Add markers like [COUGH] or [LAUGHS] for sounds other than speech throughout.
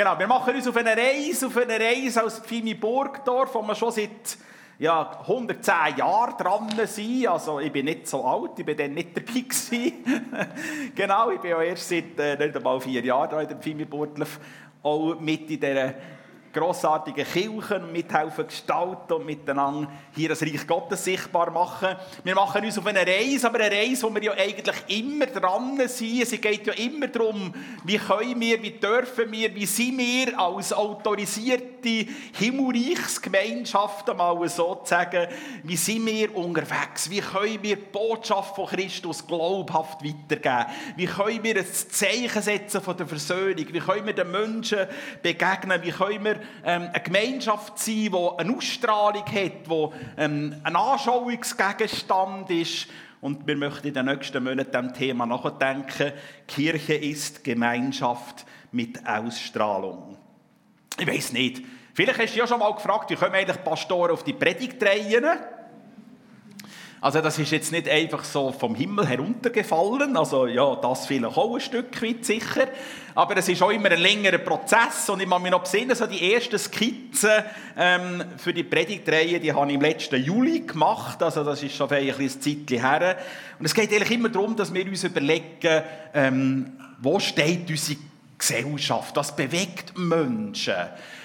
Genau, wir machen uns auf eine Reise, auf eine Reise aus Pfimi Burgdorf, wo wir schon seit ja, 110 Jahren dran sind. Also ich bin nicht so alt, ich bin dann nicht dabei [LAUGHS] gewesen. genau, ich bin ja erst seit äh, nicht einmal vier Jahren in der Pfimi Burgdorf, auch mit in dieser grossartigen Kirchen mithelfen gestalten und miteinander hier das Reich Gottes sichtbar machen. Wir machen uns auf eine Reise, aber eine Reise, wo wir ja eigentlich immer dran sind. Es geht ja immer darum, wie können wir, wie dürfen wir, wie sind wir als autorisierte Himmelreichsgemeinschaften mal sozusagen, wie sind wir unterwegs, wie können wir die Botschaft von Christus glaubhaft weitergeben, wie können wir ein Zeichen setzen von der Versöhnung, wie können wir den Menschen begegnen, wie können wir ähm, eine Gemeinschaft sein, die eine Ausstrahlung hat, die ähm, ein Anschauungsgegenstand ist. Und wir möchten in den nächsten Monaten dem Thema nachdenken. Kirche ist Gemeinschaft mit Ausstrahlung. Ich weiß nicht. Vielleicht hast du ja schon mal gefragt, wie kommen eigentlich Pastoren auf die Predigtreihen? Also das ist jetzt nicht einfach so vom Himmel heruntergefallen, also ja, das vielleicht auch ein Stück weit sicher, aber es ist auch immer ein längerer Prozess und ich muss mich noch besinnen, so die ersten Skizzen ähm, für die Predigtreihe, die habe ich im letzten Juli gemacht, also das ist schon ein bisschen Zeitchen her. Und es geht eigentlich immer darum, dass wir uns überlegen, ähm, wo steht unsere Gesellschaft, was bewegt Menschen,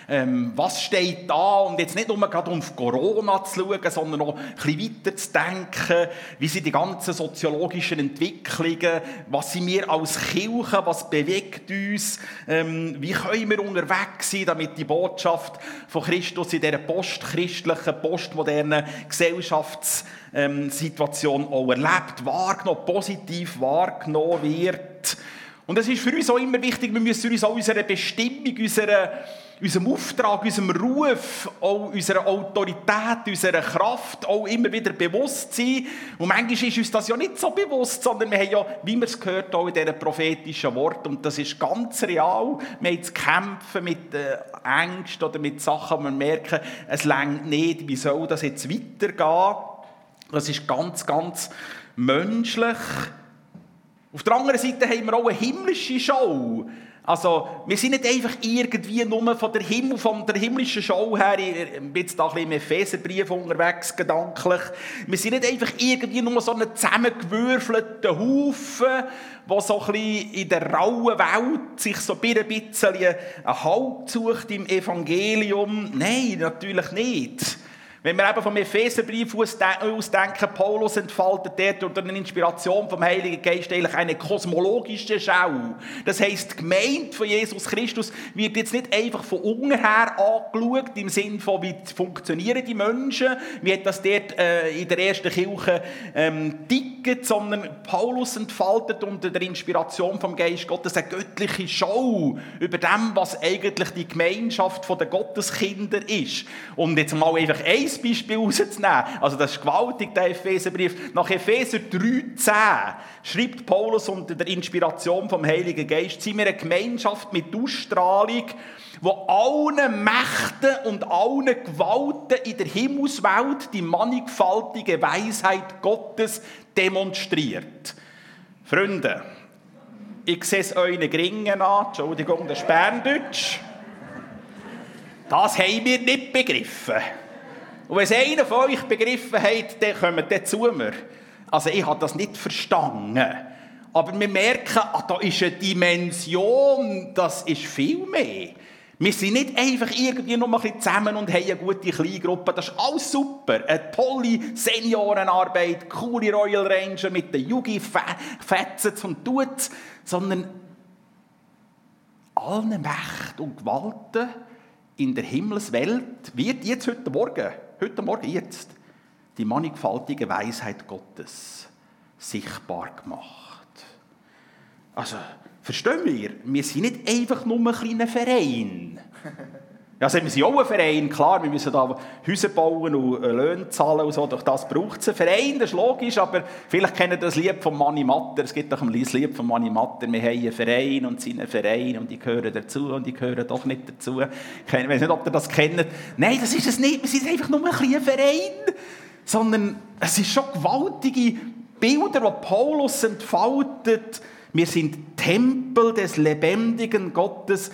ähm, was steht da? Und jetzt nicht nur gerade auf Corona zu schauen, sondern auch ein bisschen weiter zu denken, wie sind die ganzen soziologischen Entwicklungen, was sind wir als Kirche, was bewegt uns, ähm, wie können wir unterwegs sein, damit die Botschaft von Christus in dieser postchristlichen, postmodernen Gesellschaftssituation ähm, auch erlebt, wahrgenommen, positiv wahrgenommen wird. Und es ist für uns auch immer wichtig, wir müssen uns auch unserer Bestimmung, unserer unserem Auftrag, unserem Ruf, auch unserer Autorität, unserer Kraft auch immer wieder bewusst sein. Und manchmal ist uns das ja nicht so bewusst, sondern wir haben ja, wie wir es gehört auch in diesen prophetischen Worten, und das ist ganz real, wir haben zu kämpfen mit äh, Ängsten oder mit Sachen, wo wir merken, es längt nicht, wie soll das jetzt weitergehen? Das ist ganz, ganz menschlich. Auf der anderen Seite haben wir auch eine himmlische Show. Also, wir sind nicht einfach irgendwie nur von der, Himmel, von der himmlischen Show her, ich bin jetzt da ein bisschen im Epheserbrief unterwegs, gedanklich. Wir sind nicht einfach irgendwie nur so ein zusammengewürfelter Haufen, der so ein bisschen in der rauen Welt sich so ein bisschen einen Halt sucht im Evangelium. Nein, natürlich nicht. Wenn wir eben vom Epheserbrief ausdenken, Paulus entfaltet dort unter der Inspiration vom Heiligen Geist eigentlich eine kosmologische Schau. Das heisst, die Gemeinde von Jesus Christus wird jetzt nicht einfach von unten her angeschaut, im Sinne von, wie funktionieren die Menschen, wie hat das dort äh, in der ersten Kirche ähm, dicket, sondern Paulus entfaltet unter der Inspiration vom Geist Gottes eine göttliche Schau über dem, was eigentlich die Gemeinschaft der Gotteskinder ist. Und jetzt mal einfach eins Beispiel rauszunehmen. Also das ist gewaltig, der Epheserbrief. Nach Epheser 3,10 schreibt Paulus unter der Inspiration vom Heiligen Geist, sind wir eine Gemeinschaft mit Ausstrahlung, wo allen Mächten und allen Gewalten in der Himmelswelt die mannigfaltige Weisheit Gottes demonstriert. Freunde, ich sehe es euren Gringen an, Entschuldigung, das ist Berndeutsch. Das haben wir nicht begriffen. Und wenn es einer von euch begriffen hat, dann kommt der zu mir. Also ich habe das nicht verstanden. Aber wir merken, ah, da ist eine Dimension, das ist viel mehr. Wir sind nicht einfach irgendwie noch ein bisschen zusammen und haben eine gute Kleingruppe. Das ist alles super. Eine tolle Seniorenarbeit, coole Royal Ranger mit den Yugi fetzen und tut, sondern allen Mächten und Gewalten in der Himmelswelt wird jetzt heute Morgen heute Morgen, jetzt, die mannigfaltige Weisheit Gottes sichtbar gemacht. Also, verstehen wir, wir sind nicht einfach nur ein kleiner Verein. Also wir sind auch ein Verein, klar, wir müssen da Häuser bauen und äh, Löhne zahlen und so, durch das braucht es einen Verein, das ist logisch, aber vielleicht kennen das Lied von Manni Matter, es gibt doch ein Lied von Manni Matter, wir haben einen Verein und sind ein Verein und die gehören dazu und die gehören doch nicht dazu. Ich weiß nicht, ob ihr das kennt. Nein, das ist es nicht, wir sind einfach nur ein kleiner Verein, sondern es ist schon gewaltige Bilder, die Paulus entfaltet, wir sind Tempel des lebendigen Gottes,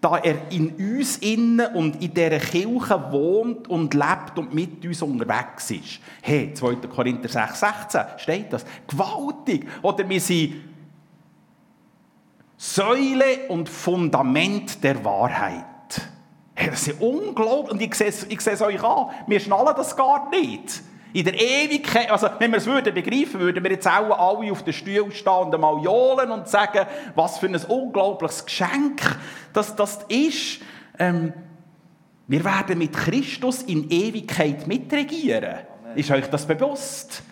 da er in uns innen und in dieser Kirche wohnt und lebt und mit uns unterwegs ist. Hey, 2. Korinther 6, 16 steht das. Gewaltig. Oder wir sind Säule und Fundament der Wahrheit. Hey, das ist unglaublich. Und ich sehe, ich sehe es euch an. Wir schnallen das gar nicht. In der Ewigkeit, also wenn wir es würden begreifen, würden wir jetzt auch alle auf den Stuhl stehen und einmal johlen und sagen, was für ein unglaubliches Geschenk das, das ist. Ähm, wir werden mit Christus in Ewigkeit mitregieren. Amen. Ist euch das bewusst?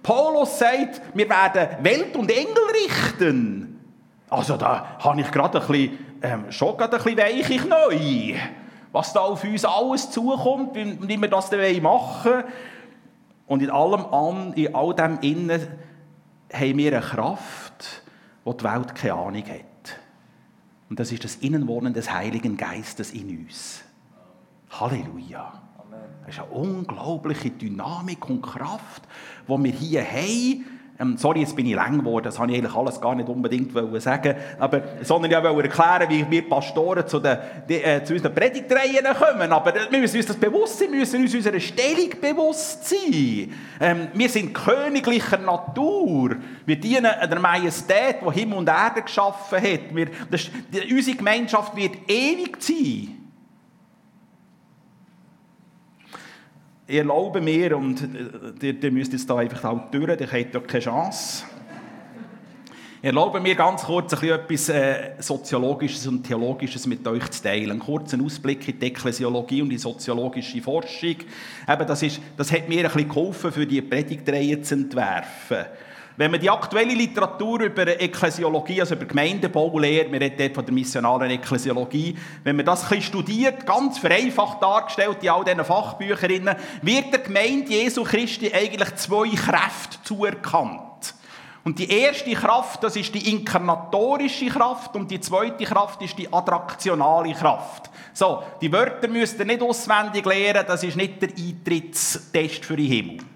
Paulus sagt, wir werden Welt und Engel richten. Also da habe ich gerade ein bisschen, ähm, schon gerade ein bisschen neu. Was da auf uns alles zukommt, wie wir das dann machen wollen. Und in allem an, in all dem Innen haben wir eine Kraft, die die Welt keine Ahnung hat. Und das ist das Innenwohnen des Heiligen Geistes in uns. Halleluja. Das ist eine unglaubliche Dynamik und Kraft, die wir hier haben ähm, sorry, jetzt bin ich lang geworden, das wollte ich eigentlich alles gar nicht unbedingt sagen, aber, sondern ich wollte erklären, wie wir Pastoren zu, den, die, äh, zu unseren Predigtreihen kommen. Aber wir müssen uns das bewusst sein, wir müssen uns unserer Stellung bewusst sein. Ähm, wir sind königlicher Natur. Wir dienen der Majestät, die Himmel und Erde geschaffen hat. Wir, das, die, unsere Gemeinschaft wird ewig sein. Ich erlaube mir, und äh, ihr, ihr müsst jetzt da einfach auch durch, ihr habt ja keine Chance. Ich erlaube mir ganz kurz ein etwas äh, Soziologisches und Theologisches mit euch zu teilen. Einen kurzen Ausblick in die Ekklesiologie und die soziologische Forschung. Eben, das, ist, das hat mir ein bisschen geholfen, für die Predigtreihe zu entwerfen. Wenn man die aktuelle Literatur über Ekklesiologie, also über Gemeindebau lehrt, wir reden dort von der missionalen Ekklesiologie, wenn man das ein bisschen studiert, ganz vereinfacht dargestellt in all diesen Fachbüchern, wird der Gemeinde Jesu Christi eigentlich zwei Kräfte zuerkannt. Und die erste Kraft, das ist die inkarnatorische Kraft und die zweite Kraft ist die attraktionale Kraft. So, die Wörter müsst ihr nicht auswendig lernen, das ist nicht der Eintrittstest für den Himmel.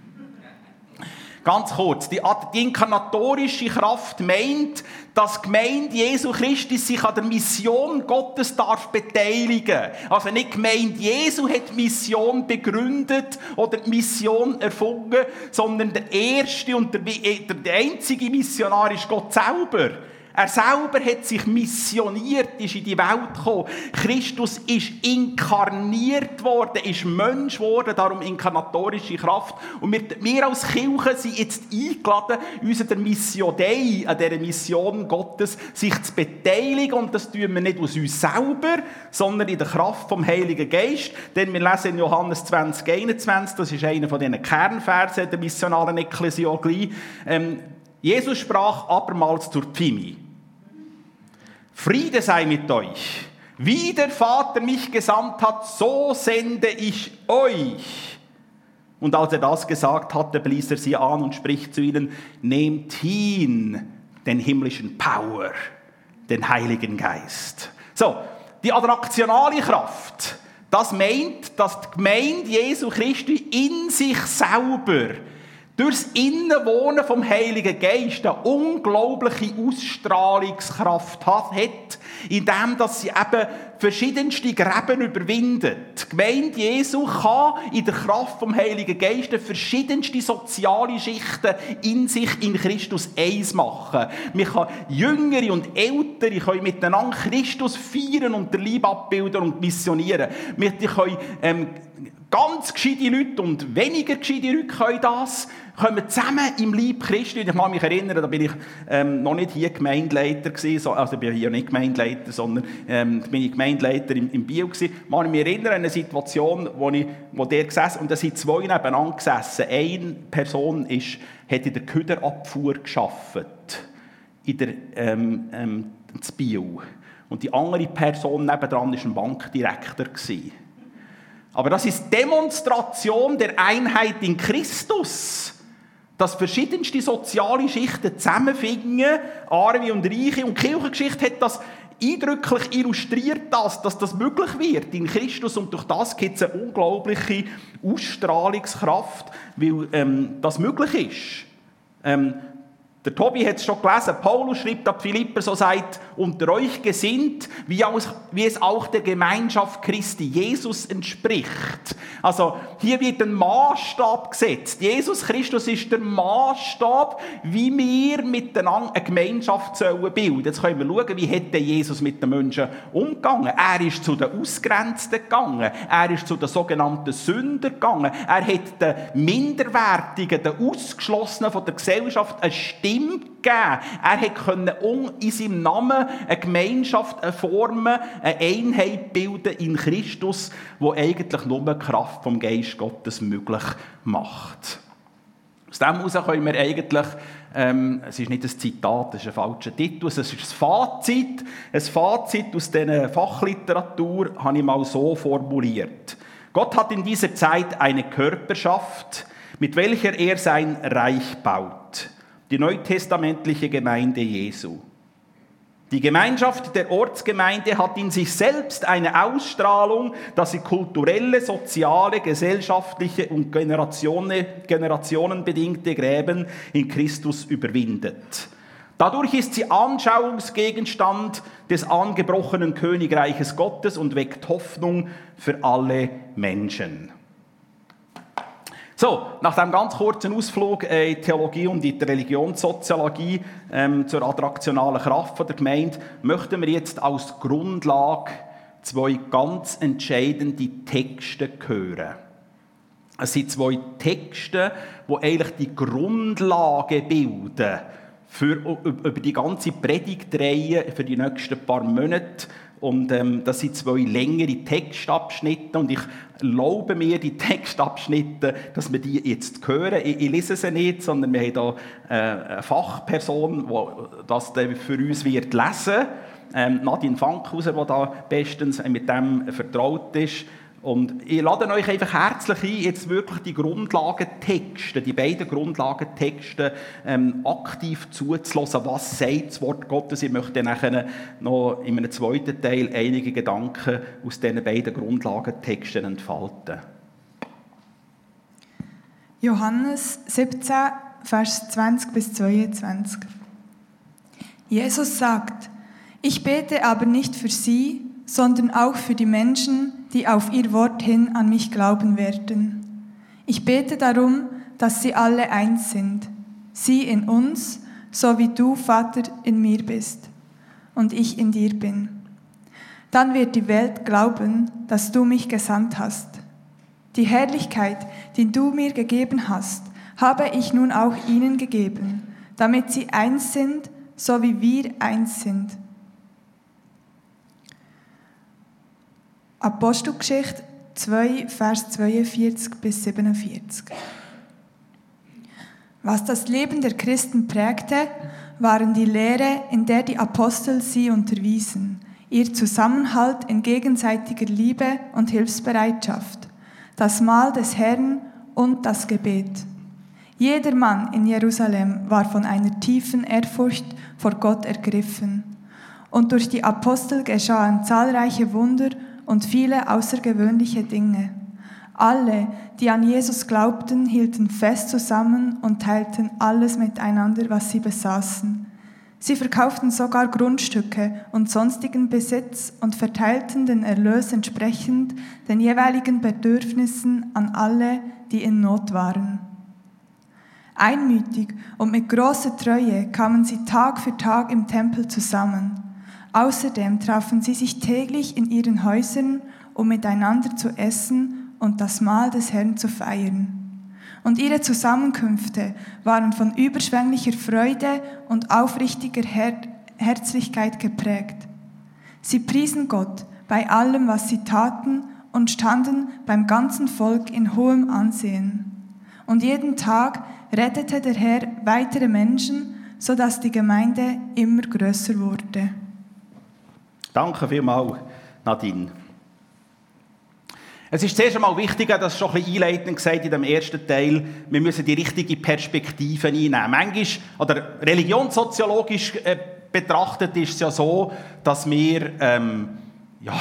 Ganz kurz, die, die inkarnatorische Kraft meint, dass die Gemeinde Jesu Christi sich an der Mission Gottes darf beteiligen. Also nicht die Gemeinde Jesu hat die Mission begründet oder die Mission erfunden, sondern der erste und der, der einzige Missionar ist Gott selber. Er selber hat sich missioniert, ist in die Welt gekommen. Christus ist inkarniert worden, ist Mensch geworden, darum inkarnatorische Kraft. Und wir, wir als Kirche sind jetzt eingeladen, uns an der Mission Dei, an dieser Mission Gottes, sich zu beteiligen. Und das tun wir nicht aus uns selber, sondern in der Kraft vom Heiligen Geist. Denn wir lesen in Johannes 20, 21, das ist einer von diesen Kernversen der missionalen Ekklesiologie, ähm, Jesus sprach abermals zur Pfimi. Friede sei mit euch. Wie der Vater mich gesandt hat, so sende ich euch. Und als er das gesagt hatte, blies er sie an und spricht zu ihnen, nehmt hin den himmlischen Power, den Heiligen Geist. So, die attraktionale Kraft, das meint, dass die Gemeinde Jesu Christi in sich selber durchs Innenwohnen vom Heiligen Geist eine unglaubliche Ausstrahlungskraft hat, indem dass sie eben verschiedenste Gräben überwindet. Die Gemeinde Jesu kann in der Kraft vom Heiligen Geist verschiedenste soziale Schichten in sich in Christus eins machen. Wir können Jüngere und Ältere können miteinander Christus feiern und der Liebe abbilden und missionieren. Wir können ähm, ganz gescheite Leute und weniger gescheite Leute können das kommen zusammen im Lieb Christi. Ich kann mich erinnern, da bin ich ähm, noch nicht hier Gemeindeleiter gewesen, so, also ich bin hier nicht Gemeindeleiter, sondern ähm, bin ich Gemeindeleiter im, im Bio gewesen. Ich kann mich erinnern an eine Situation, wo, ich, wo der gesessen, und da sind zwei nebeneinander gesessen. Eine Person ist, hat in der Köderabfuhr geschafft, in der, ähm, ähm, Bio. Und die andere Person nebenan war ein Bankdirektor gewesen. Aber das ist Demonstration der Einheit in Christus dass verschiedenste soziale Schichten zusammenfinden, Arme und Reiche. Und die Kirchengeschichte hat das eindrücklich illustriert, dass, dass das möglich wird in Christus. Und durch das gibt es eine unglaubliche Ausstrahlungskraft, weil ähm, das möglich ist. Ähm, Der Tobi hat es schon gelesen. Paulus schreibt ab Philipper, so seid unter euch gesinnt, wie, aus, wie es auch der Gemeinschaft Christi Jesus entspricht. Also hier wird ein Maßstab gesetzt. Jesus Christus ist der Maßstab, wie wir miteinander eine Gemeinschaft sollen bilden. Jetzt können wir schauen, wie hätte Jesus mit den Menschen umgegangen. Er ist zu den Ausgrenzten gegangen. Er ist zu den sogenannten Sündern gegangen. Er hat den Minderwertigen, den Ausgeschlossenen von der Gesellschaft eine Stimme gegeben. Er konnte in seinem Namen eine Gemeinschaft formen, eine Einheit bilden in Christus, wo eigentlich nur die Kraft vom Geist Gottes möglich macht. Aus dem heraus können wir eigentlich, ähm, es ist nicht ein Zitat, es ist ein falscher Titel, es ist ein Fazit. Ein Fazit aus dieser Fachliteratur habe ich mal so formuliert. Gott hat in dieser Zeit eine Körperschaft, mit welcher er sein Reich baut die neutestamentliche Gemeinde Jesu. Die Gemeinschaft der Ortsgemeinde hat in sich selbst eine Ausstrahlung, dass sie kulturelle, soziale, gesellschaftliche und generationenbedingte Gräben in Christus überwindet. Dadurch ist sie Anschauungsgegenstand des angebrochenen Königreiches Gottes und weckt Hoffnung für alle Menschen. So, nach einem ganz kurzen Ausflug in die Theologie und in die Religionssoziologie ähm, zur attraktionalen Kraft der Gemeinde möchten wir jetzt als Grundlage zwei ganz entscheidende Texte hören. Es sind zwei Texte, die eigentlich die Grundlage bilden für, über die ganze Predigtreihe für die nächsten paar Monate und ähm, das sind zwei längere Textabschnitte und ich erlaube mir die [LAUGHS] Textabschnitte, dass wir die jetzt hören. Ich, ich lese sie nicht, sondern wir haben hier äh, eine Fachperson, die das für uns wird lesen ähm, Nadine Fankhauser, die da bestens mit dem vertraut ist. Und ich lade euch einfach herzlich ein, jetzt wirklich die Grundlagentexte, die beiden Grundlagentexte ähm, aktiv zuzulassen. Was sagt das Wort Gottes? Ich möchte nachher noch in einem zweiten Teil einige Gedanken aus diesen beiden Grundlagentexten entfalten. Johannes 17, Vers 20 bis 22. Jesus sagt, ich bete aber nicht für sie, sondern auch für die Menschen, die auf ihr Wort hin an mich glauben werden. Ich bete darum, dass sie alle eins sind, sie in uns, so wie du, Vater, in mir bist und ich in dir bin. Dann wird die Welt glauben, dass du mich gesandt hast. Die Herrlichkeit, die du mir gegeben hast, habe ich nun auch ihnen gegeben, damit sie eins sind, so wie wir eins sind Apostelgeschichte 2, Vers 42 bis 47. Was das Leben der Christen prägte, waren die Lehre, in der die Apostel sie unterwiesen, ihr Zusammenhalt in gegenseitiger Liebe und Hilfsbereitschaft, das Mahl des Herrn und das Gebet. Jeder Mann in Jerusalem war von einer tiefen Ehrfurcht vor Gott ergriffen. Und durch die Apostel geschahen zahlreiche Wunder und viele außergewöhnliche Dinge. Alle, die an Jesus glaubten, hielten fest zusammen und teilten alles miteinander, was sie besaßen. Sie verkauften sogar Grundstücke und sonstigen Besitz und verteilten den Erlös entsprechend den jeweiligen Bedürfnissen an alle, die in Not waren. Einmütig und mit großer Treue kamen sie Tag für Tag im Tempel zusammen. Außerdem trafen sie sich täglich in ihren Häusern, um miteinander zu essen und das Mahl des Herrn zu feiern. Und ihre Zusammenkünfte waren von überschwänglicher Freude und aufrichtiger Her Herzlichkeit geprägt. Sie priesen Gott bei allem, was sie taten und standen beim ganzen Volk in hohem Ansehen. Und jeden Tag rettete der Herr weitere Menschen, sodass die Gemeinde immer größer wurde. Danke vielmals, Nadine. Es ist zuerst einmal wichtig, das ist schon ein bisschen einleitend gesagt in dem ersten Teil, wir müssen die richtige Perspektive einnehmen. Manchmal, oder religionssoziologisch äh, betrachtet ist es ja so, dass wir, ähm, ja,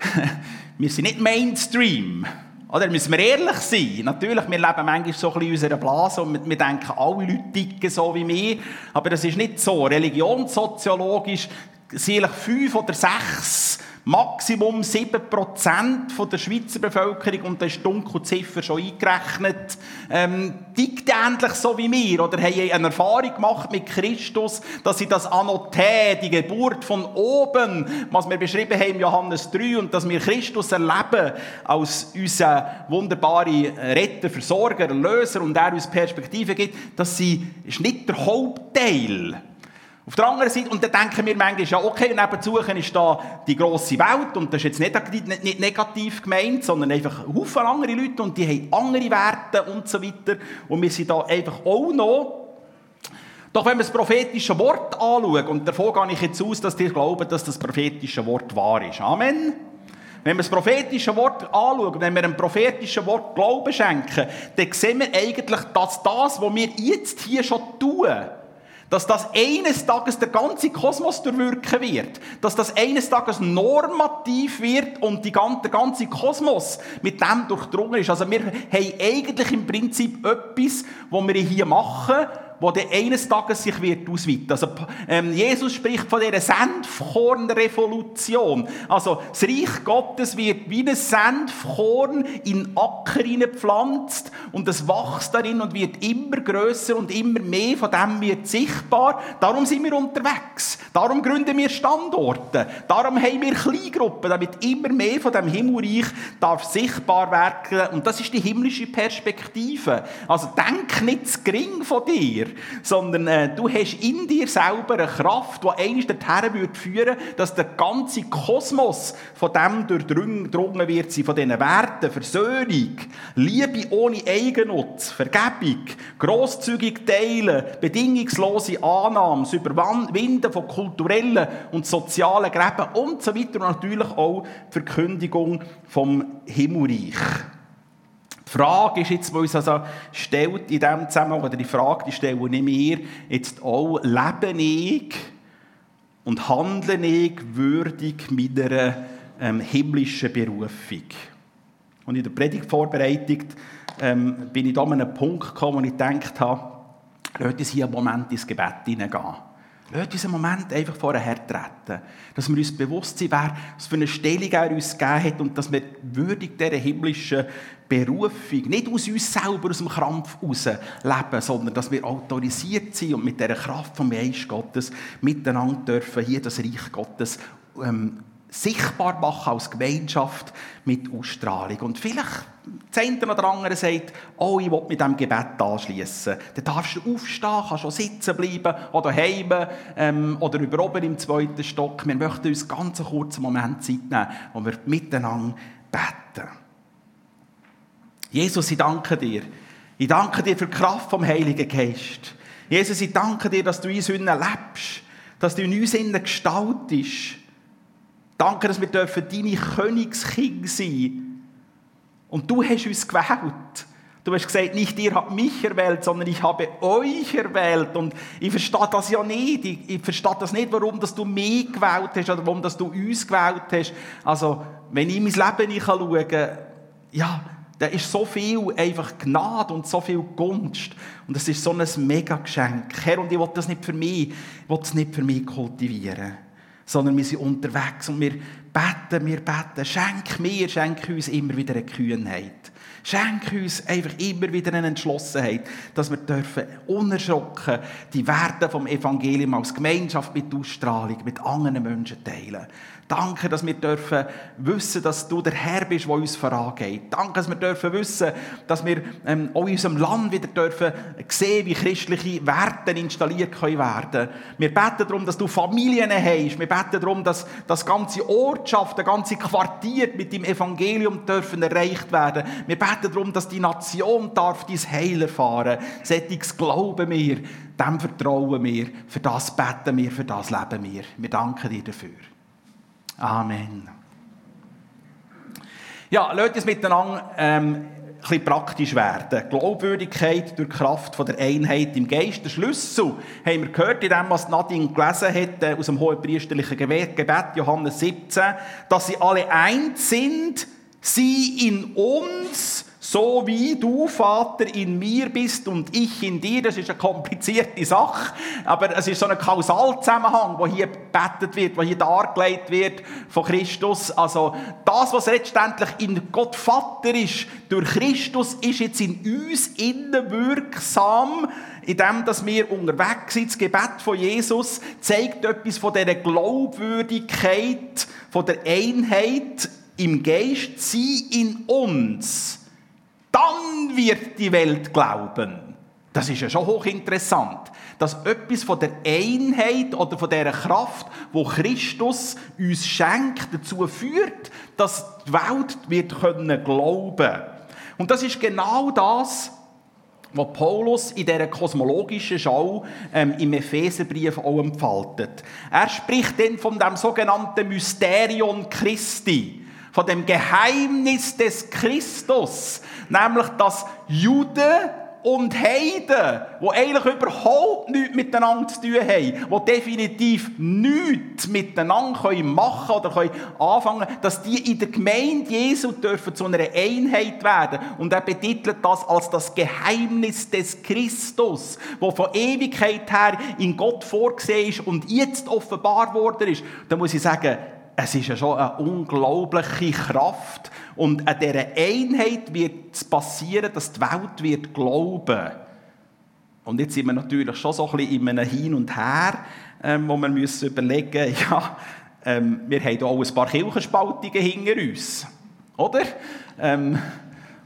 [LAUGHS] wir sind nicht Mainstream. Oder müssen wir ehrlich sein? Natürlich, wir leben manchmal so ein in unserer Blase und wir denken, alle Leute ticken so wie wir. Aber das ist nicht so. Religionssoziologisch sind fünf oder sechs Maximum 7% der Schweizer Bevölkerung, und da ist die Dunkelziffer schon eingerechnet, ähm, tickt ähnlich so wie wir oder haben eine Erfahrung gemacht mit Christus, dass sie das Anoté, die Geburt von oben, was wir beschrieben haben in Johannes 3, und dass wir Christus erleben als unseren wunderbaren Retter, Versorger, Erlöser und er uns Perspektive gibt, dass sie ist nicht der Hauptteil auf der anderen Seite, und dann denken wir manchmal, ja, okay, nebenzu ist da die grosse Welt, und das ist jetzt nicht, nicht negativ gemeint, sondern einfach Haufen andere Leute, und die haben andere Werte und so weiter, und wir sind da einfach auch noch doch wenn wir das prophetische Wort anschauen, und davon gehe ich jetzt aus, dass ihr glaubt, dass das prophetische Wort wahr ist. Amen. Wenn wir das prophetische Wort anschauen, wenn wir einem prophetischen Wort Glauben schenken, dann sehen wir eigentlich, dass das, was wir jetzt hier schon tun, dass das eines Tages der ganze Kosmos durchwirken wird. Dass das eines Tages normativ wird und die ganze, der ganze Kosmos mit dem durchdrungen ist. Also wir haben eigentlich im Prinzip etwas, was wir hier machen, wo der eines Tages sich wird ausweiten. Also ähm, Jesus spricht von dieser Senfkornrevolution. Also das Reich Gottes wird wie ein Senfkorn in Acker gepflanzt und es wächst darin und wird immer größer und immer mehr von dem wird sichtbar. Darum sind wir unterwegs. Darum gründen wir Standorte. Darum haben wir Kleingruppen, damit immer mehr von dem Himmelreich darf sichtbar werden. Und das ist die himmlische Perspektive. Also denk nicht zu gering von dir [LAUGHS] sondern äh, du hast in dir selber eine Kraft, die eines dorthin wird führen, dass der ganze Kosmos von dem durchdrungen wird von diesen Werten, Versöhnung, Liebe ohne Eigennutz, Vergebung, grosszügig teilen, bedingungslose Annahme, das Überwinden von kulturellen und sozialen Gräben und so weiter und natürlich auch die Verkündigung vom Himmelreich. Die Frage ist jetzt, die uns also stellt in diesem Zusammenhang, oder die Frage, die stelle ich mir jetzt auch, lebe ich und handle ich würdig meiner ähm, himmlischen Berufung? Und in der Predigtvorbereitung ähm, bin ich da an einen Punkt gekommen, wo ich gedacht habe, lass uns hier einen Moment ins Gebet hineingehen. Lass uns einen Moment einfach vorher treten. Dass wir uns bewusst sind, wer, was für eine Stellung er uns gegeben hat und dass wir würdig dieser himmlischen Berufung, nicht aus uns selber, aus dem Krampf heraus leben, sondern dass wir autorisiert sind und mit dieser Kraft vom Geist Gottes miteinander dürfen hier das Reich Gottes ähm, sichtbar machen als Gemeinschaft mit Ausstrahlung. Und vielleicht das eine oder andere sagt, oh, ich will mit diesem Gebet anschließen. Dann darfst du aufstehen, kannst schon sitzen bleiben oder heim ähm, oder über oben im zweiten Stock. Wir möchten uns ganz einen kurzen Moment Zeit nehmen, wo wir miteinander beten. Jesus, ich danke dir. Ich danke dir für die Kraft vom Heiligen Geist. Jesus, ich danke dir, dass du in uns lebst, dass du in uns gestaltest. Danke, dass wir dürfen deine Königskinder sein Und du hast uns gewählt. Du hast gesagt, nicht ihr habt mich erwählt, sondern ich habe euch erwählt. Und ich verstehe das ja nicht. Ich, ich verstehe das nicht, warum dass du mich gewählt hast oder warum dass du uns gewählt hast. Also, wenn ich in mein Leben kann, ja, da ist so viel einfach Gnade und so viel Gunst. Und es ist so ein Mega-Geschenk. Herr, und ich will das nicht für mich, ich will es nicht für mich kultivieren sondern wir sind unterwegs und wir beten, wir beten. Schenk mir, schenk uns immer wieder eine Kühnheit. Schenk uns einfach immer wieder eine Entschlossenheit, dass wir dürfen unerschrocken die Werte vom Evangelium als Gemeinschaft mit Ausstrahlung mit anderen Menschen teilen. Danke, dass wir dürfen wissen, dass du der Herr bist, der uns vorangeht. Danke, dass wir dürfen wissen, dass wir ähm, auch in unserem Land wieder dürfen sehen, wie christliche Werte installiert können werden. Wir beten darum, dass du Familien hast. Wir beten darum, dass das ganze Ortschaften, ganze Quartier mit dem Evangelium dürfen erreicht werden. Wir beten darum, dass die Nation darf dies Heil erfahren. Sättiges glauben wir, dem vertrauen wir, für das beten wir, für das leben wir. Wir danken dir dafür. Amen. Ja, lasst uns miteinander ähm, ein praktisch werden. Glaubwürdigkeit durch Kraft von der Einheit im Geist. Der Schlüssel haben wir gehört in dem, was Nadine gelesen hat, äh, aus dem hohen priesterlichen Gebet, Johannes 17, dass sie alle eins sind Sie in uns, so wie du, Vater, in mir bist und ich in dir. Das ist eine komplizierte Sache, aber es ist so ein Kausalzusammenhang, wo hier gebetet wird, wo hier dargelegt wird von Christus. Also das, was letztendlich in Gott Vater ist, durch Christus, ist jetzt in uns innen wirksam, indem dass wir unterwegs sind. Das Gebet von Jesus zeigt etwas von dieser Glaubwürdigkeit, von der Einheit im Geist, sie in uns dann wird die Welt glauben. Das ist ja schon hochinteressant, dass etwas von der Einheit oder von der Kraft, wo Christus uns schenkt, dazu führt, dass die Welt wird können glauben. Und das ist genau das, was Paulus in dieser kosmologischen Schau ähm, im Epheserbrief auch entfaltet. Er spricht dann von dem sogenannten Mysterion Christi von dem Geheimnis des Christus, nämlich dass Juden und Heiden, die eigentlich überhaupt nichts miteinander zu tun haben, die definitiv nichts miteinander machen können oder können anfangen dass die in der Gemeinde Jesu dürfen zu einer Einheit werden. Und er betitelt das als das Geheimnis des Christus, wo von Ewigkeit her in Gott vorgesehen ist und jetzt offenbar worden ist. Da muss ich sagen, es ist ja schon eine unglaubliche Kraft. Und an dieser Einheit wird es passieren, dass die Welt wird glauben Und jetzt sind wir natürlich schon so ein bisschen in einem Hin und Her, ähm, wo wir müssen überlegen [LAUGHS] ja, ähm, wir haben hier auch ein paar Kirchenspaltungen hinter uns. Oder? Ähm,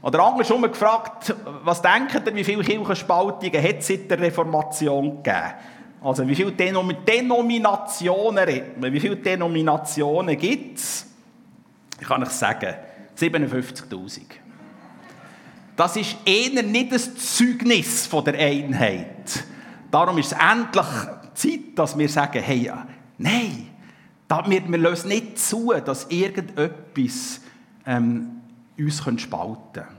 oder andersrum gefragt, was denken ihr, wie viele Kirchenspaltungen hat es seit der Reformation gegeben? Also wie viele Denom Denominationen Wie viele Denominationen gibt es? Ich kann euch sagen, 57'000. Das ist eher nicht das Zeugnis von der Einheit. Darum ist es endlich Zeit, dass wir sagen, hey, nein, wir, wir lösen nicht zu, dass irgendetwas ähm, uns spalten könnte.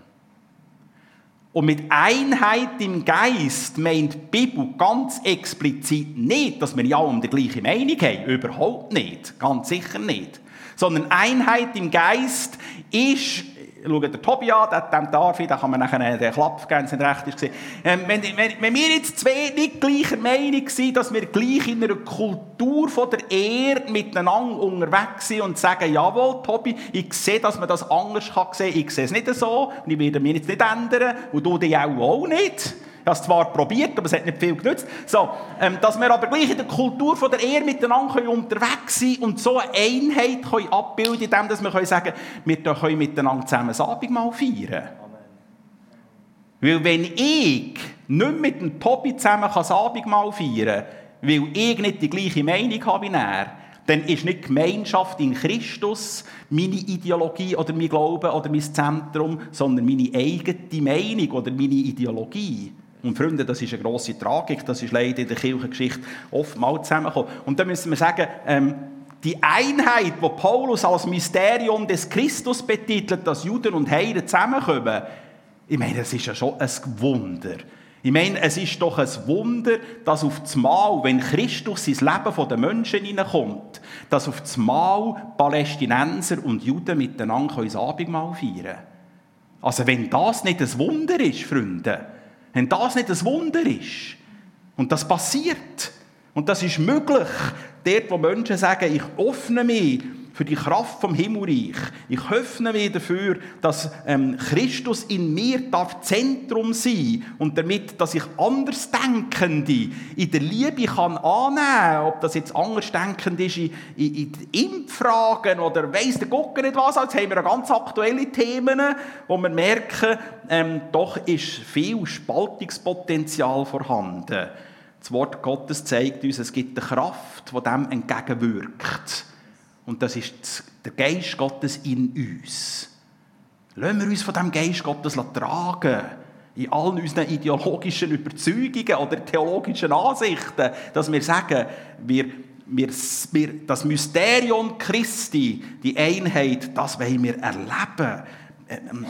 Und mit Einheit im Geist meint die Bibel ganz explizit nicht, dass wir ja um die gleiche Meinung haben. Überhaupt nicht. Ganz sicher nicht. Sondern Einheit im Geist ist schaut der Tobi an, der, dem darf ich, da kann man nachher den Klapp geben, wenn recht ist. Ähm, wenn, wenn, wenn, wir jetzt zwei nicht gleicher Meinung sind, dass wir gleich in einer Kultur von der Ehre miteinander unterwegs sind und sagen, jawohl, Tobi, ich sehe, dass man das anders kann sehen, ich sehe es nicht so und ich werde mich jetzt nicht ändern und du dich auch, auch nicht. Ich habe es zwar probiert, aber es hat nicht viel genützt. So, ähm, dass wir aber gleich in der Kultur von der Ehe miteinander unterwegs sein und so eine Einheit können abbilden, indem wir können sagen wir können miteinander zusammen das Abendmahl feiern. Weil wenn ich nicht mit dem Tobi zusammen das Abendmahl feiern kann, weil ich nicht die gleiche Meinung habe wie er, dann ist nicht Gemeinschaft in Christus meine Ideologie oder mein Glaube oder mein Zentrum, sondern meine eigene Meinung oder meine Ideologie. Und Freunde, das ist eine grosse Tragik, das ist leider in der Kirchengeschichte oftmals zusammengekommen. Und da müssen wir sagen, ähm, die Einheit, die Paulus als Mysterium des Christus betitelt, dass Juden und Heiden zusammenkommen, ich meine, das ist ja schon ein Wunder. Ich meine, es ist doch ein Wunder, dass auf das Mal, wenn Christus ins Leben der Menschen hineinkommt, dass auf das Mal Palästinenser und Juden miteinander das Abendmahl feiern können. Also wenn das nicht ein Wunder ist, Freunde, wenn das nicht ein Wunder ist, und das passiert, und das ist möglich, dort, wo Menschen sagen, ich öffne mich für die Kraft vom Himmelreich. Ich öffne mich dafür, dass ähm, Christus in mir darf Zentrum sein und damit, dass ich Andersdenkende in der Liebe kann annehmen, ob das jetzt Andersdenkend ist in, in, in Impffragen oder weiss der Gott nicht was. Jetzt haben wir ganz aktuelle Themen, wo wir merken, ähm, doch ist viel Spaltungspotenzial vorhanden. Das Wort Gottes zeigt uns, es gibt eine Kraft, die dem entgegenwirkt. Und das ist der Geist Gottes in uns. Lassen wir uns von dem Geist Gottes tragen. In allen unseren ideologischen Überzeugungen oder theologischen Ansichten, dass wir sagen, wir, wir, wir, das Mysterium Christi, die Einheit, das wollen wir erleben, ähm,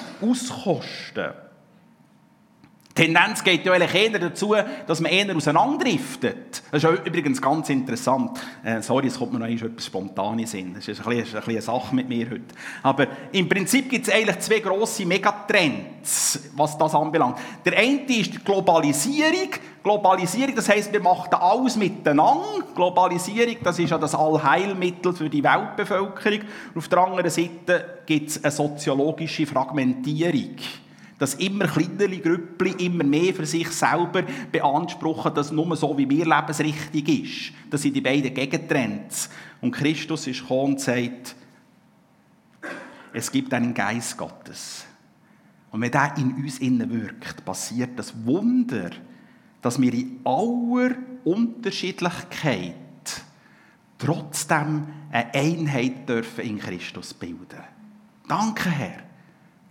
Tendenz geht ja eigentlich eher dazu, dass man eher auseinanderdriftet. Das ist übrigens ganz interessant. Äh, sorry, es kommt mir noch etwas Spontanes in. Das ist ein bisschen, ein bisschen eine Sache mit mir heute. Aber im Prinzip gibt es eigentlich zwei grosse Megatrends, was das anbelangt. Der eine ist die Globalisierung. Globalisierung, das heisst, wir machen alles miteinander. Globalisierung, das ist ja das Allheilmittel für die Weltbevölkerung. Auf der anderen Seite gibt es eine soziologische Fragmentierung dass immer kleinere Grüppli immer mehr für sich selber beanspruchen, dass nur so wie wir leben es richtig ist. Das sind die beiden Gegentrends. Und Christus ist gekommen und sagt, es gibt einen Geist Gottes. Und wenn der in uns innen wirkt, passiert das Wunder, dass wir in aller Unterschiedlichkeit trotzdem eine Einheit dürfen in Christus bilden. Danke, Herr.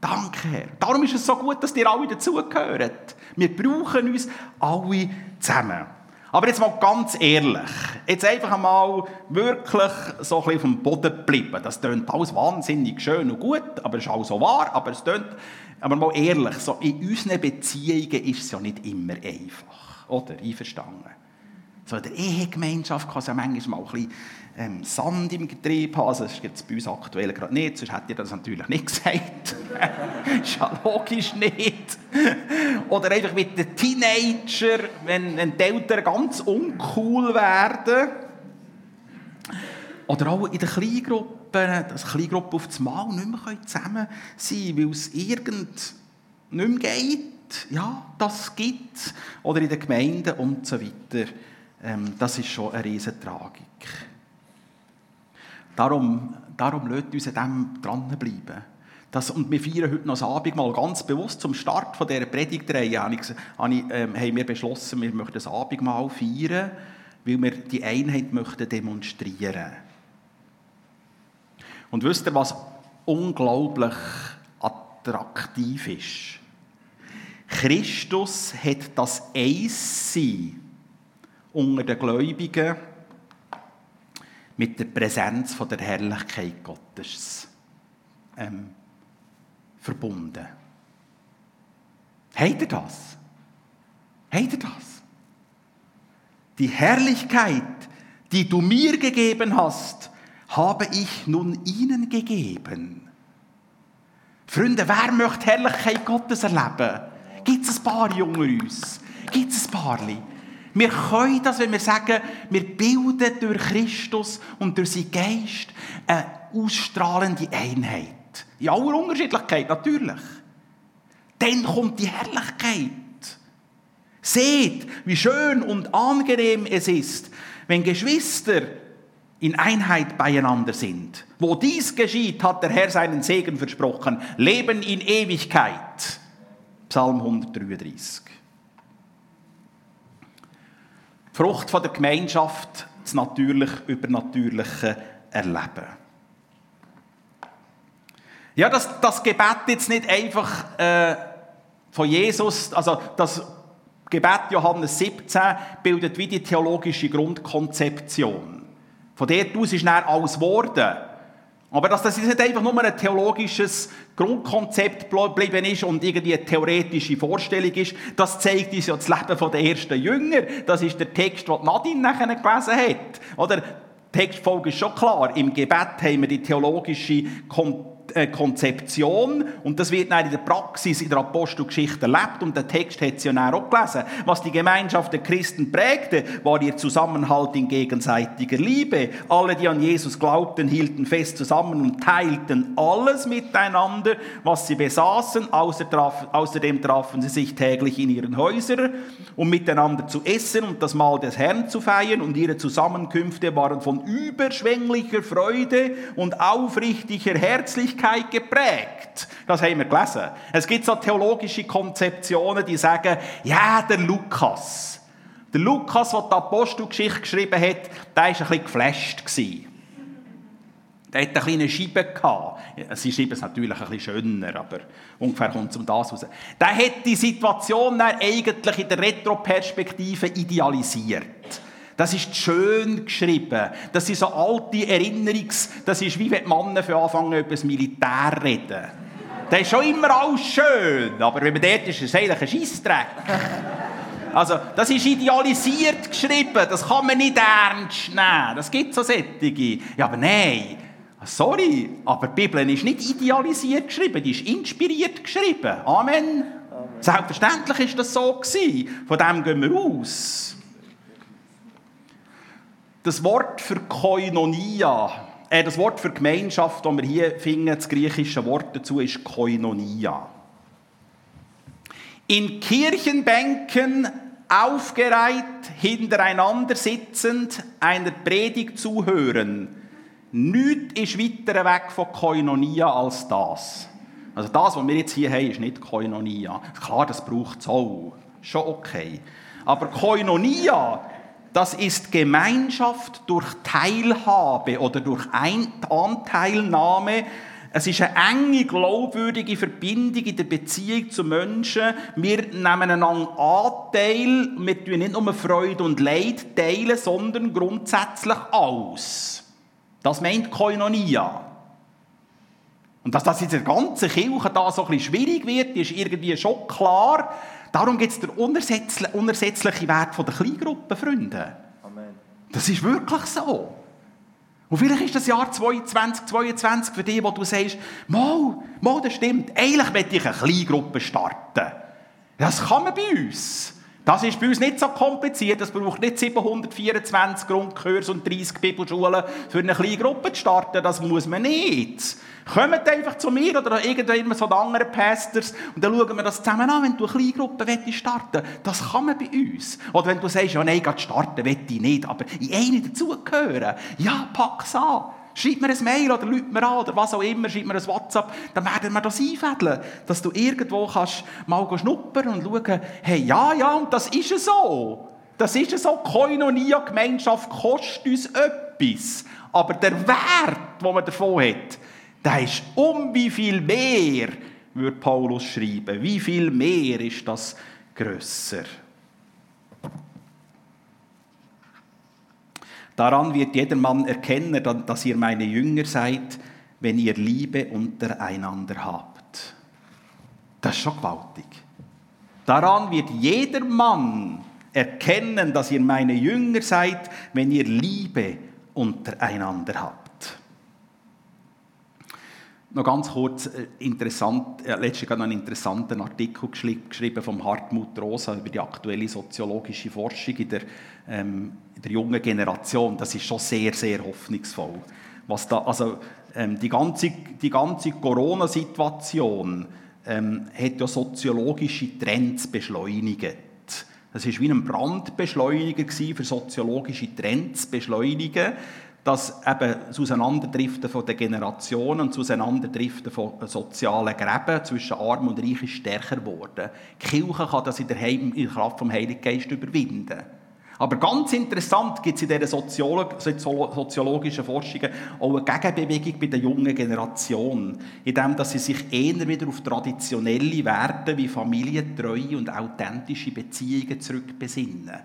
Danke, Herr. Darum ist es so gut, dass ihr alle dazugehören. Wir brauchen uns alle zusammen. Aber jetzt mal ganz ehrlich, jetzt einfach einmal wirklich so ein bisschen vom Boden geblieben. Das klingt alles wahnsinnig schön und gut, aber es ist auch so wahr, aber es klingt, aber mal ehrlich, so in unseren Beziehungen ist es ja nicht immer einfach. Oder? Einverstanden? So in der Ehegemeinschaft kann es ja manchmal auch ein bisschen ähm, Sand im Getriebe haben. Also das gibt es bei uns aktuell gerade nicht, sonst hätte ich das natürlich nicht [LAUGHS] gesagt. ist ja logisch nicht. Oder einfach mit den Teenager, wenn, wenn die Eltern ganz uncool werden. Oder auch in den Kleingruppen, dass Kleingruppen auf das Mal nicht mehr zusammen sein können, weil es irgend nicht mehr geht. Ja, das gibt. Oder in den Gemeinden und so weiter. Ähm, das ist schon eine riesige Tragik. Darum, darum lasst uns an dem dranbleiben. Das, und wir feiern heute noch das Abendmahl ganz bewusst zum Start von dieser Predigtreihe. Habe ich, ähm, haben wir beschlossen, wir möchten das Abendmahl feiern, weil wir die Einheit möchten demonstrieren. Und wisst ihr, was unglaublich attraktiv ist? Christus hat das Eissein unter den Gläubigen mit der Präsenz der Herrlichkeit Gottes ähm, verbunden. Habt ihr das? Habt ihr das? Die Herrlichkeit, die du mir gegeben hast, habe ich nun ihnen gegeben. Freunde, wer möchte Herrlichkeit Gottes erleben? Gibt es ein paar unter uns? Gibt es ein paar? Wir können das, wenn wir sagen, wir bilden durch Christus und durch seinen Geist eine ausstrahlende Einheit. In aller Unterschiedlichkeit, natürlich. Dann kommt die Herrlichkeit. Seht, wie schön und angenehm es ist, wenn Geschwister in Einheit beieinander sind. Wo dies geschieht, hat der Herr seinen Segen versprochen. Leben in Ewigkeit. Psalm 133. Frucht von der Gemeinschaft, das natürlich übernatürliche Erleben. Ja, das, das Gebet jetzt nicht einfach äh, von Jesus, also das Gebet Johannes 17 bildet wie die theologische Grundkonzeption. Von dort aus ist dann alles geworden. Aber dass das nicht einfach nur ein theologisches Grundkonzept geblieben ist und irgendwie eine theoretische Vorstellung ist, das zeigt uns ja das Leben der ersten Jünger. Das ist der Text, den Nadine nachher gelesen hat. Oder? Die Textfolge ist schon klar. Im Gebet haben wir die theologische äh, Konzeption und das wird dann in der Praxis in der Apostelgeschichte erlebt und der Text hat sie ja auch gelesen. Was die Gemeinschaft der Christen prägte, war ihr Zusammenhalt in gegenseitiger Liebe. Alle, die an Jesus glaubten, hielten fest zusammen und teilten alles miteinander, was sie besaßen. Außerdem trafen sie sich täglich in ihren Häusern, um miteinander zu essen und das Mahl des Herrn zu feiern und ihre Zusammenkünfte waren von überschwänglicher Freude und aufrichtiger Herzlichkeit Wirklichkeit geprägt. Das haben wir gelesen. Es gibt so theologische Konzeptionen, die sagen, ja, der Lukas. Der Lukas, der die Apostelgeschichte geschrieben hat, der war ein bisschen geflasht. Der hat eine kleine Scheibe. Sie schreiben es natürlich ein bisschen schöner, aber ungefähr kommt es um das raus. Der hat die Situation eigentlich in der Retroperspektive idealisiert. Das ist schön geschrieben. Das sind so alte Erinnerungs... Das ist wie wenn die Männer für anfangen, über das Militär reden. Das ist schon immer alles schön, aber wenn man dort ist, ist es eigentlich ein Scheissdreck. Also, das ist idealisiert geschrieben, das kann man nicht ernst nehmen. Das gibt so Sättige. Ja, aber nein, sorry, aber die Bibel ist nicht idealisiert geschrieben, die ist inspiriert geschrieben. Amen. Amen. Selbstverständlich ist das so gewesen. Von dem gehen wir aus. Das Wort für Koinonia, äh, das Wort für Gemeinschaft, das wir hier finden, das griechische Wort dazu ist Koinonia. In Kirchenbänken aufgereiht, hintereinander sitzend, einer Predigt zuhören. Nichts ist weiter weg von Koinonia als das. Also das, was wir jetzt hier haben, ist nicht Koinonia. Klar, das braucht es auch. Schon okay. Aber Koinonia, das ist Gemeinschaft durch Teilhabe oder durch Anteilnahme es ist eine enge, glaubwürdige Verbindung in der Beziehung zu Menschen. Wir nehmen einander Anteil. Wir teilen nicht nur Freude und Leid teilen, sondern grundsätzlich alles. Das meint Koinonia. Und dass das in der ganzen Kirche da so ein bisschen schwierig wird, ist irgendwie schon klar. Darum gibt es den unersetzlichen Wert der Kleingruppen, Freunde. Amen. Das ist wirklich so. Und vielleicht ist das Jahr 2022 für dich, wo du sagst, mal, mal, das stimmt, eigentlich möchte ich eine Kleingruppe starten. Das kann man bei uns. Das ist bei uns nicht so kompliziert. Es braucht nicht 724 Grundkurs und 30 Bibelschulen für eine kleine Gruppe zu starten. Das muss man nicht. Kommt einfach zu mir oder irgendwann so anderen Pastors und dann schauen wir das zusammen an, wenn du eine kleine Gruppe starten Das kann man bei uns. Oder wenn du sagst, ja, nein, starten will ich nicht, aber in eine dazugehören. Ja, pack's an. Schreib mir ein Mail oder lüt mir an oder was auch immer, schreib mir ein WhatsApp, dann werden wir das einfädeln, dass du irgendwo kannst mal schnuppern und schauen, hey, ja, ja, und das ist so. Das ist so, Koinonia, Gemeinschaft kostet uns etwas. Aber der Wert, den man davon hat, der ist um wie viel mehr, würde Paulus schreiben. Wie viel mehr ist das grösser? Daran wird jedermann erkennen, dass ihr meine Jünger seid, wenn ihr Liebe untereinander habt. Das ist schon gewaltig. Daran wird jeder Mann erkennen, dass ihr meine Jünger seid, wenn ihr Liebe untereinander habt. Noch ganz kurz, äh, interessant, äh, letztens noch einen interessanten Artikel geschrieben vom Hartmut Rosa über die aktuelle soziologische Forschung in der, ähm, in der jungen Generation. Das ist schon sehr, sehr hoffnungsvoll. Was da, also, ähm, die ganze, die ganze Corona-Situation ähm, hat ja soziologische Trends beschleunigt. Das war wie ein Brandbeschleuniger für soziologische Trends beschleunigen dass eben das Auseinanderdriften den Generationen und das Auseinanderdriften von sozialen Gräben zwischen Arm und Reich ist stärker geworden. Die Kirche kann das in der, Heim, in der Kraft vom Heiligen Geist überwinden. Aber ganz interessant gibt es in dieser soziologischen Forschung auch eine Gegenbewegung bei der jungen Generation, indem sie sich eher wieder auf traditionelle Werte wie Familientreue und authentische Beziehungen zurückbesinnen.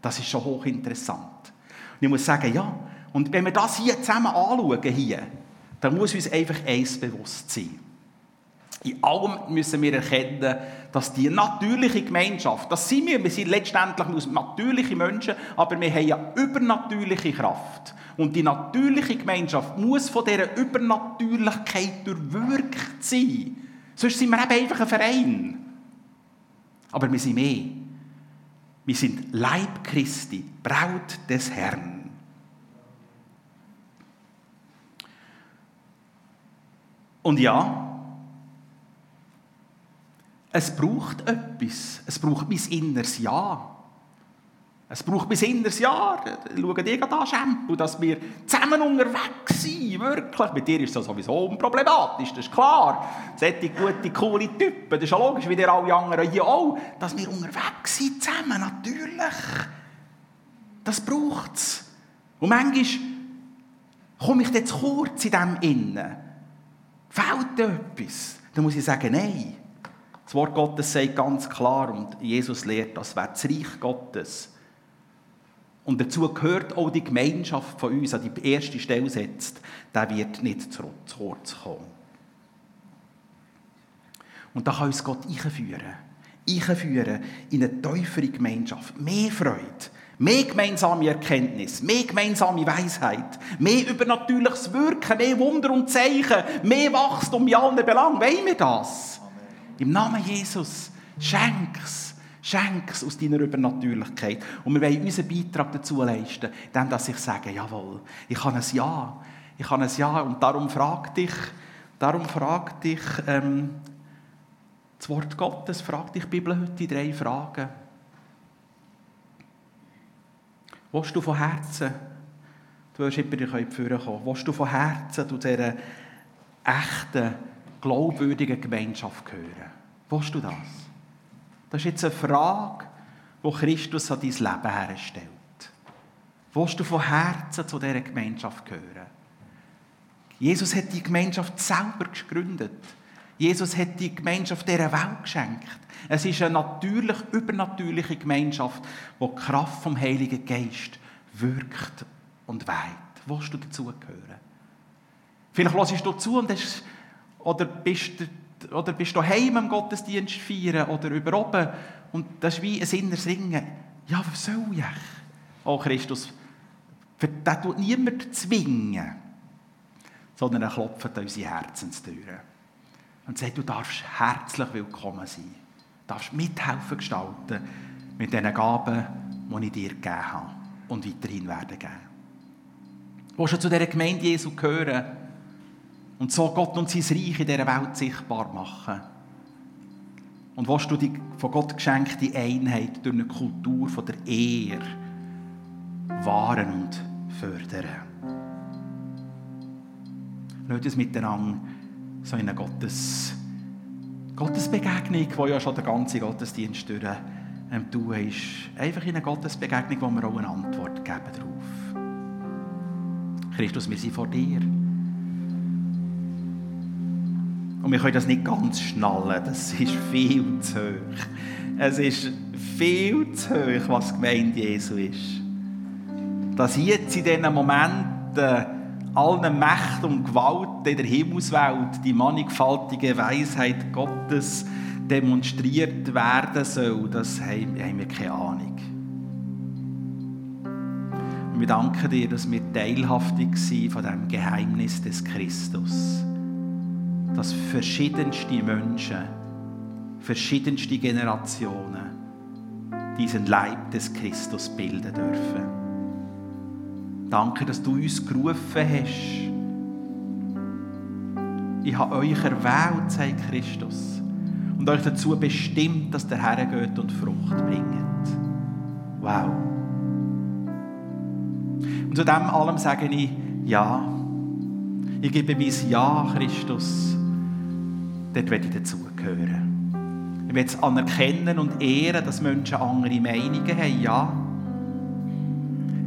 Das ist schon hochinteressant. Und ich muss sagen, ja, und wenn wir das hier zusammen anschauen, hier, dann muss uns einfach eins bewusst sein. In allem müssen wir erkennen, dass die natürliche Gemeinschaft, das sind wir, wir sind letztendlich natürliche Menschen, aber wir haben ja übernatürliche Kraft. Und die natürliche Gemeinschaft muss von dieser Übernatürlichkeit durchwirkt sein. Sonst sind wir eben einfach ein Verein. Aber wir sind mehr. Wir sind Leib Christi, Braut des Herrn. Und ja, es braucht etwas. Es braucht mein inneres Ja. Es braucht mein inneres Ja. Schau dir an, Shampoo, dass wir zusammen unterwegs sind. Wirklich. Mit dir ist das sowieso unproblematisch, das ist klar. Solche gute, coole Typen. Das ist ja logisch, wie dir alle anderen hier auch. Dass wir unterwegs sind zusammen, natürlich. Das braucht es. Und manchmal komme ich jetzt kurz in dem Innen. Fehlt etwas? Dann muss ich sagen, nein. Das Wort Gottes sagt ganz klar und Jesus lehrt, das wäre das Reich Gottes. Und dazu gehört auch die Gemeinschaft von uns, an die erste Stelle setzt, der wird nicht zu kurz kommen. Und da kann uns Gott einführen. Einführen in eine tiefere Gemeinschaft. Mehr Freude. Mehr gemeinsame Erkenntnis, mehr gemeinsame Weisheit, mehr übernatürliches Wirken, mehr Wunder und Zeichen, mehr Wachstum in allen Belangen. Wollen wir das? Amen. Im Namen Jesus, schenk's. Schenk's aus deiner Übernatürlichkeit. Und wir wollen unseren Beitrag dazu leisten, indem dass ich sage, jawohl, ich kann ein Ja. Ich kann ein Ja. Und darum frag dich, darum frag dich, ähm, das Wort Gottes, fragt dich die Bibel heute drei Fragen. Willst du von Herzen, du wirst immer in die Führer kommen, willst du von Herzen zu dieser echten, glaubwürdigen Gemeinschaft gehören? Willst du das? Das ist jetzt eine Frage, die Christus an dein Leben herstellt. Willst du von Herzen zu dieser Gemeinschaft gehören? Jesus hat die Gemeinschaft selber gegründet. Jesus hat die Gemeinschaft dieser Welt geschenkt. Es ist eine natürlich, übernatürliche Gemeinschaft, wo die Kraft vom Heiligen Geist wirkt und weiht. Willst du dazugehören? Vielleicht hörst du zu und hast, oder bist du oder bist du heim im Gottesdienst feiern oder über oben und das ist wie ein inneres Ringen. Ja, was soll ich? Oh Christus, das tut niemand zwingen, sondern er klopft an unsere Herzenstüren und sagt, du darfst herzlich willkommen sein darfst mithelfen gestalten mit diesen Gaben, die ich dir gegeben habe und weiterhin werden geben. Willst du zu dieser Gemeinde Jesu gehören und so Gott und sein Reich in dieser Welt sichtbar machen? Und willst du die von Gott geschenkte Einheit durch eine Kultur von der Ehre wahren und fördern? Lass uns miteinander so in eine Gottes Gottesbegegnung, die ja schon der ganze Gottesdienst durch ähm, tun ist. Einfach in eine Gottesbegegnung, wo wir auch eine Antwort geben darauf. Christus, wir sind vor dir. Und wir können das nicht ganz schnallen, das ist viel zu hoch. Es ist viel zu hoch, was Gemeinde Jesu ist. Dass jetzt in diesen Momenten allen Mächten und Gewalten in der Himmelswelt die mannigfaltige Weisheit Gottes demonstriert werden soll, das haben wir keine Ahnung. Wir danken dir, dass wir teilhaftig sind von dem Geheimnis des Christus. Dass verschiedenste Menschen, verschiedenste Generationen diesen Leib des Christus bilden dürfen. Danke, dass du uns gerufen hast. Ich habe euch erwählt, sagt Christus, und euch dazu bestimmt, dass der Herr geht und Frucht bringt. Wow. Und zu dem allem sage ich Ja. Ich gebe mein Ja, Christus. Dort werde ich dazugehören. Ich will es anerkennen und ehren, dass Menschen andere Meinungen haben. Ja.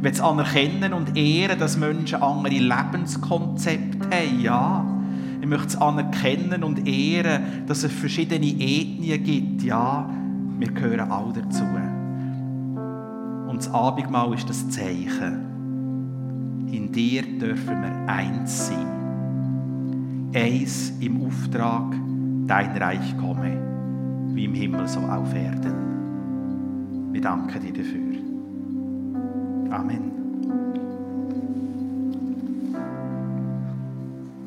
Es anerkennen und ehren, dass Menschen andere Lebenskonzepte haben. Ja. Ich möchte es anerkennen und ehren, dass es verschiedene Ethnien gibt. Ja, wir gehören alle dazu. Und das Abendmahl ist das Zeichen. In dir dürfen wir eins sein. Eins im Auftrag, dein Reich komme, wie im Himmel so auf Erden. Wir danken dir dafür. Amen.